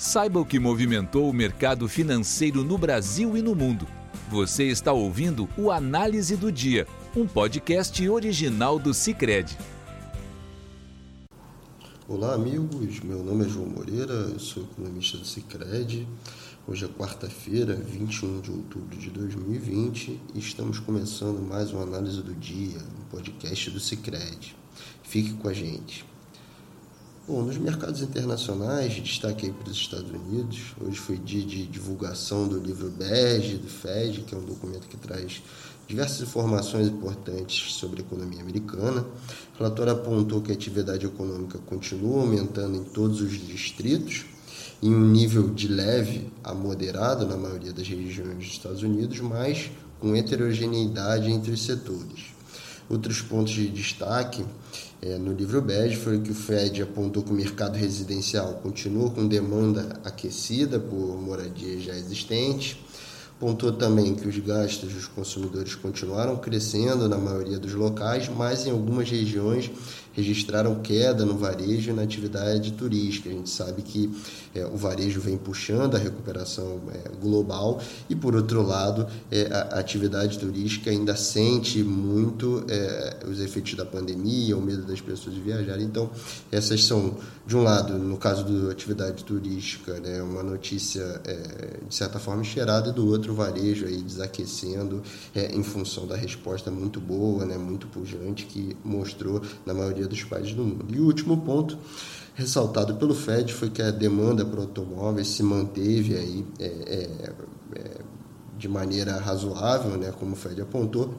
Saiba o que movimentou o mercado financeiro no Brasil e no mundo. Você está ouvindo o Análise do Dia, um podcast original do Cicred. Olá, amigos. Meu nome é João Moreira, sou economista do Cicred. Hoje é quarta-feira, 21 de outubro de 2020 e estamos começando mais uma análise do dia, um podcast do Cicred. Fique com a gente. Bom, nos mercados internacionais, destaque aí para os Estados Unidos. Hoje foi dia de divulgação do livro Bege do Fed, que é um documento que traz diversas informações importantes sobre a economia americana. O relatório apontou que a atividade econômica continua aumentando em todos os distritos, em um nível de leve a moderado na maioria das regiões dos Estados Unidos, mas com heterogeneidade entre os setores. Outros pontos de destaque é, no livro bege foi que o Fed apontou que o mercado residencial continua com demanda aquecida por moradias já existentes. Apontou também que os gastos dos consumidores continuaram crescendo na maioria dos locais, mas em algumas regiões registraram queda no varejo e na atividade turística. A gente sabe que é, o varejo vem puxando a recuperação é, global e, por outro lado, é, a atividade turística ainda sente muito é, os efeitos da pandemia, o medo das pessoas de viajar. Então, essas são, de um lado, no caso da atividade turística, né, uma notícia é, de certa forma cheirada, e do outro, o varejo aí desaquecendo é, em função da resposta muito boa, né, muito pujante que mostrou na maioria dos países do mundo. E o último ponto ressaltado pelo Fed foi que a demanda para automóveis se manteve aí é, é, é, de maneira razoável, né, como o Fed apontou,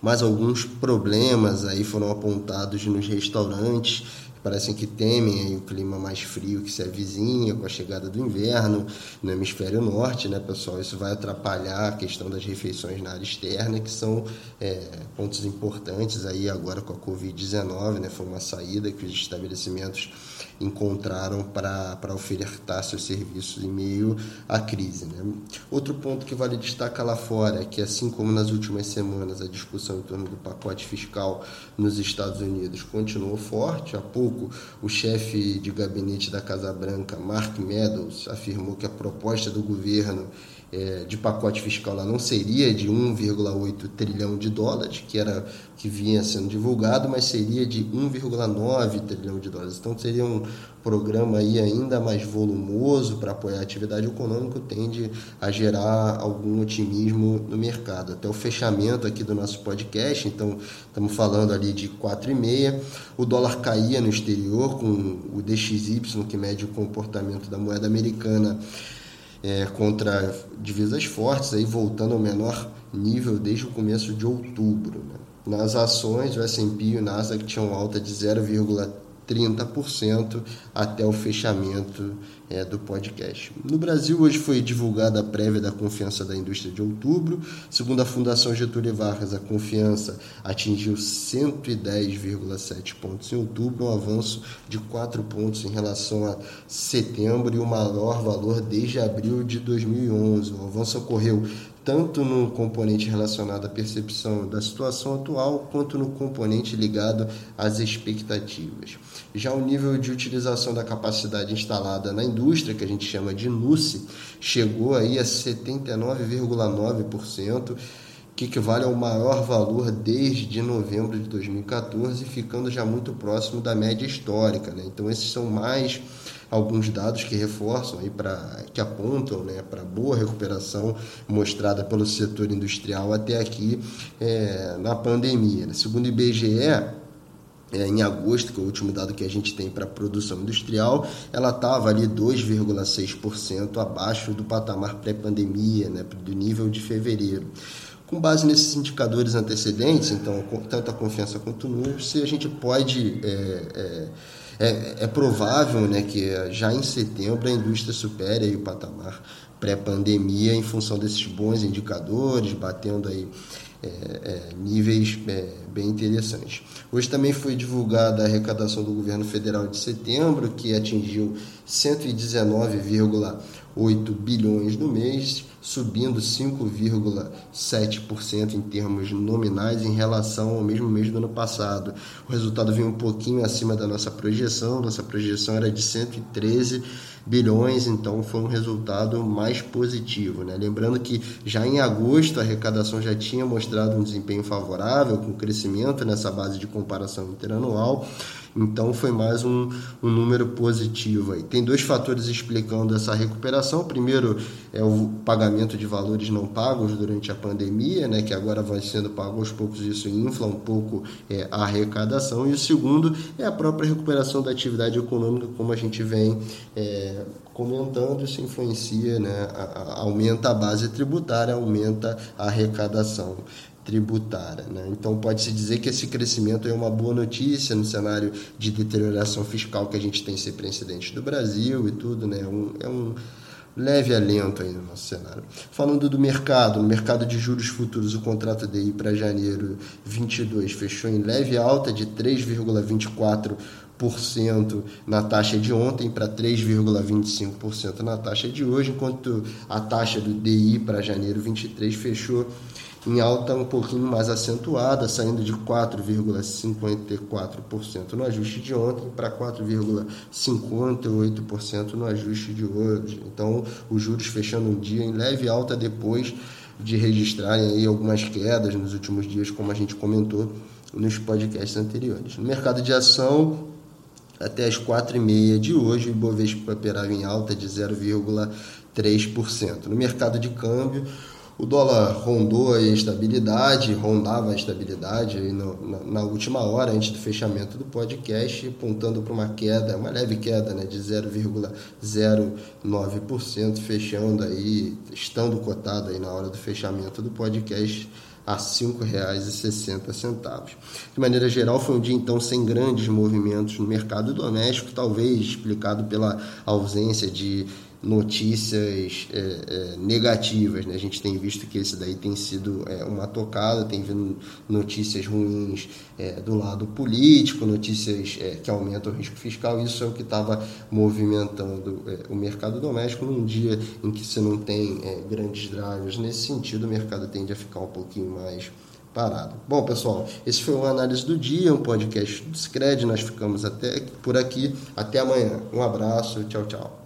mas alguns problemas aí foram apontados nos restaurantes parecem que temem o clima mais frio que se avizinha com a chegada do inverno no hemisfério norte, né, pessoal? Isso vai atrapalhar a questão das refeições na área externa, que são é, pontos importantes aí agora com a Covid-19, né? Foi uma saída que os estabelecimentos encontraram para ofertar seus serviços em meio à crise. Né? Outro ponto que vale destacar lá fora é que, assim como nas últimas semanas, a discussão em torno do pacote fiscal nos Estados Unidos continuou forte. Há pouco, o chefe de gabinete da Casa Branca, Mark Meadows, afirmou que a proposta do governo é, de pacote fiscal lá não seria de 1,8 trilhão de dólares, que era que vinha sendo divulgado, mas seria de 1,9 trilhão de dólares. Então seria um programa aí ainda mais volumoso para apoiar a atividade econômica, tende a gerar algum otimismo no mercado. Até o fechamento aqui do nosso podcast, então estamos falando ali de 4,5. O dólar caía no exterior com o DXY, que mede o comportamento da moeda americana é, contra divisas fortes, aí voltando ao menor nível desde o começo de outubro. Né? Nas ações, o S&P e o Nasdaq tinham alta de 0,30% até o fechamento é, do podcast. No Brasil, hoje foi divulgada a prévia da confiança da indústria de outubro. Segundo a Fundação Getúlio Vargas, a confiança atingiu 110,7 pontos em outubro, um avanço de 4 pontos em relação a setembro e o maior valor desde abril de 2011. O avanço ocorreu tanto no componente relacionado à percepção da situação atual, quanto no componente ligado às expectativas. Já o nível de utilização da capacidade instalada na indústria, que a gente chama de NUSE, chegou aí a 79,9%, que equivale ao maior valor desde novembro de 2014, ficando já muito próximo da média histórica. Né? Então, esses são mais alguns dados que reforçam aí para que apontam né, para boa recuperação mostrada pelo setor industrial até aqui é, na pandemia. Né? Segundo o IBGE, é, em agosto, que é o último dado que a gente tem para a produção industrial, ela estava ali 2,6% abaixo do patamar pré-pandemia, né, do nível de fevereiro. Com base nesses indicadores antecedentes, então, tanto a confiança quanto o número, se a gente pode é, é, é, é provável né, que já em setembro a indústria supere o patamar pré-pandemia em função desses bons indicadores, batendo aí é, é, níveis é, bem interessantes. Hoje também foi divulgada a arrecadação do governo federal de setembro, que atingiu 119,8 8 bilhões no mês, subindo 5,7% em termos nominais em relação ao mesmo mês do ano passado. O resultado veio um pouquinho acima da nossa projeção, nossa projeção era de 113 bilhões, então foi um resultado mais positivo. Né? Lembrando que já em agosto a arrecadação já tinha mostrado um desempenho favorável, com crescimento nessa base de comparação interanual. Então foi mais um, um número positivo. Aí. Tem dois fatores explicando essa recuperação. O primeiro é o pagamento de valores não pagos durante a pandemia, né, que agora vai sendo pago aos poucos, isso infla um pouco é, a arrecadação. E o segundo é a própria recuperação da atividade econômica, como a gente vem é, comentando, isso influencia, né, a, a, aumenta a base tributária, aumenta a arrecadação tributária. Né? Então, pode-se dizer que esse crescimento é uma boa notícia no cenário de deterioração fiscal que a gente tem sempre incidente do Brasil e tudo. Né? É um, é um leve alento aí no nosso cenário. Falando do mercado, no mercado de juros futuros, o contrato DI para janeiro 22 fechou em leve alta de 3,24% na taxa de ontem para 3,25% na taxa de hoje, enquanto a taxa do DI para janeiro 23 fechou em alta um pouquinho mais acentuada, saindo de 4,54% no ajuste de ontem para 4,58% no ajuste de hoje. Então, os juros fechando um dia em leve alta depois de registrarem aí algumas quedas nos últimos dias, como a gente comentou nos podcasts anteriores. No mercado de ação, até as 4h30 de hoje, o Ibovespa operava em alta de 0,3%. No mercado de câmbio, o dólar rondou a estabilidade, rondava a estabilidade no, na, na, última hora, antes do fechamento do podcast, apontando para uma queda, uma leve queda né, de 0,09%, fechando aí, estando cotado aí na hora do fechamento do podcast a R$ 5,60. De maneira geral, foi um dia então sem grandes movimentos no mercado doméstico, talvez explicado pela ausência de notícias é, é, negativas. Né? A gente tem visto que esse daí tem sido é, uma tocada, tem vindo notícias ruins é, do lado político, notícias é, que aumentam o risco fiscal. Isso é o que estava movimentando é, o mercado doméstico num dia em que você não tem grandes drivers. Nesse sentido, o mercado tende a ficar um pouquinho mais parado. Bom, pessoal, esse foi o Análise do Dia, um podcast do Scred. Nós ficamos até por aqui. Até amanhã. Um abraço. Tchau, tchau.